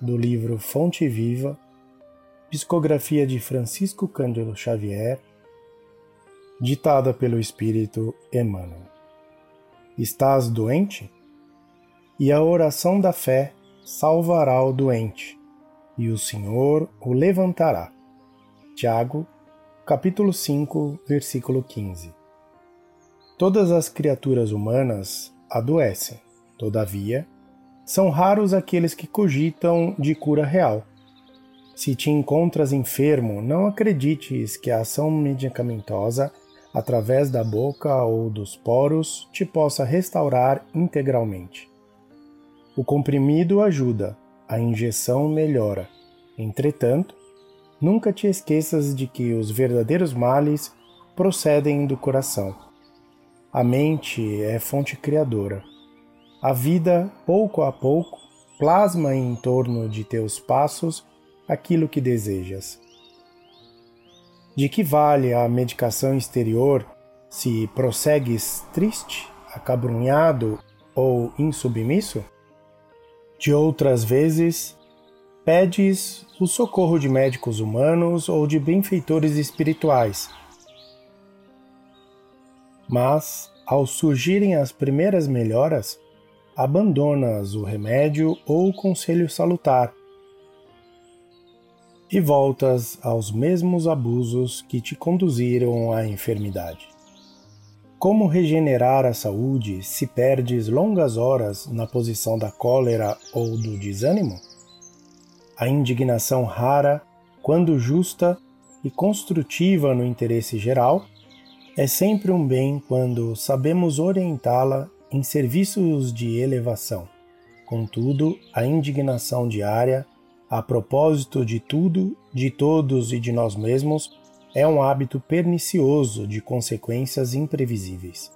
Do livro Fonte Viva, psicografia de Francisco Cândido Xavier, ditada pelo Espírito Emmanuel. Estás doente? E a oração da fé salvará o doente, e o Senhor o levantará. Tiago, capítulo 5, versículo 15. Todas as criaturas humanas adoecem, todavia, são raros aqueles que cogitam de cura real. Se te encontras enfermo, não acredites que a ação medicamentosa, através da boca ou dos poros, te possa restaurar integralmente. O comprimido ajuda, a injeção melhora. Entretanto, nunca te esqueças de que os verdadeiros males procedem do coração. A mente é fonte criadora a vida, pouco a pouco, plasma em torno de teus passos aquilo que desejas. De que vale a medicação exterior se prossegues triste, acabrunhado ou insubmisso? De outras vezes, pedes o socorro de médicos humanos ou de benfeitores espirituais. Mas, ao surgirem as primeiras melhoras, abandonas o remédio ou o conselho salutar e voltas aos mesmos abusos que te conduziram à enfermidade. Como regenerar a saúde se perdes longas horas na posição da cólera ou do desânimo? A indignação rara, quando justa e construtiva no interesse geral, é sempre um bem quando sabemos orientá-la em serviços de elevação. Contudo, a indignação diária, a propósito de tudo, de todos e de nós mesmos, é um hábito pernicioso de consequências imprevisíveis.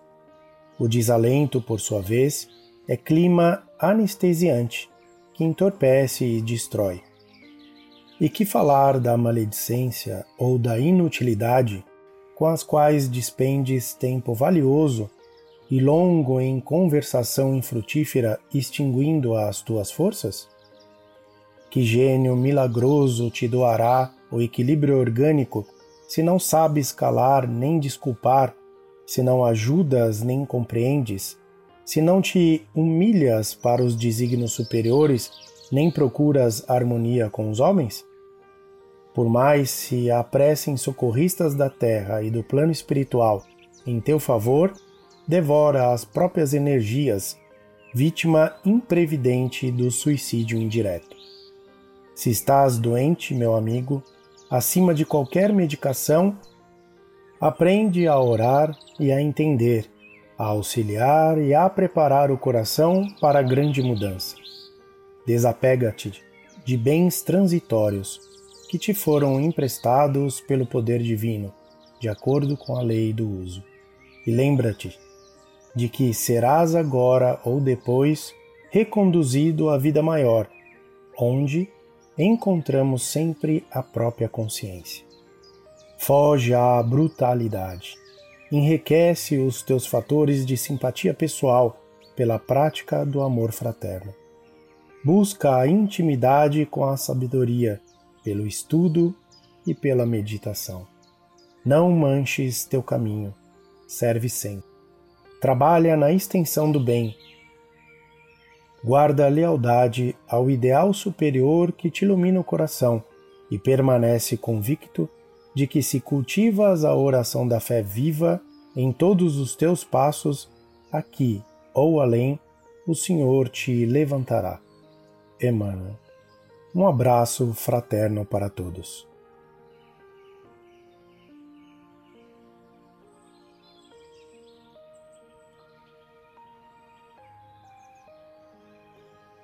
O desalento, por sua vez, é clima anestesiante que entorpece e destrói. E que falar da maledicência ou da inutilidade com as quais despendes tempo valioso e longo em conversação infrutífera extinguindo as tuas forças? Que gênio milagroso te doará o equilíbrio orgânico se não sabes calar nem desculpar, se não ajudas nem compreendes, se não te humilhas para os desígnios superiores, nem procuras harmonia com os homens? Por mais se apressem socorristas da terra e do plano espiritual em teu favor, devora as próprias energias, vítima imprevidente do suicídio indireto. Se estás doente, meu amigo, acima de qualquer medicação, aprende a orar e a entender, a auxiliar e a preparar o coração para a grande mudança. Desapega-te de bens transitórios que te foram emprestados pelo poder divino, de acordo com a lei do uso. E lembra-te de que serás agora ou depois reconduzido à vida maior, onde encontramos sempre a própria consciência. Foge à brutalidade. Enriquece os teus fatores de simpatia pessoal pela prática do amor fraterno. Busca a intimidade com a sabedoria pelo estudo e pela meditação. Não manches teu caminho. Serve sempre trabalha na extensão do bem. Guarda lealdade ao ideal superior que te ilumina o coração e permanece convicto de que se cultivas a oração da fé viva em todos os teus passos, aqui ou além, o Senhor te levantará. Emmanuel. Um abraço fraterno para todos.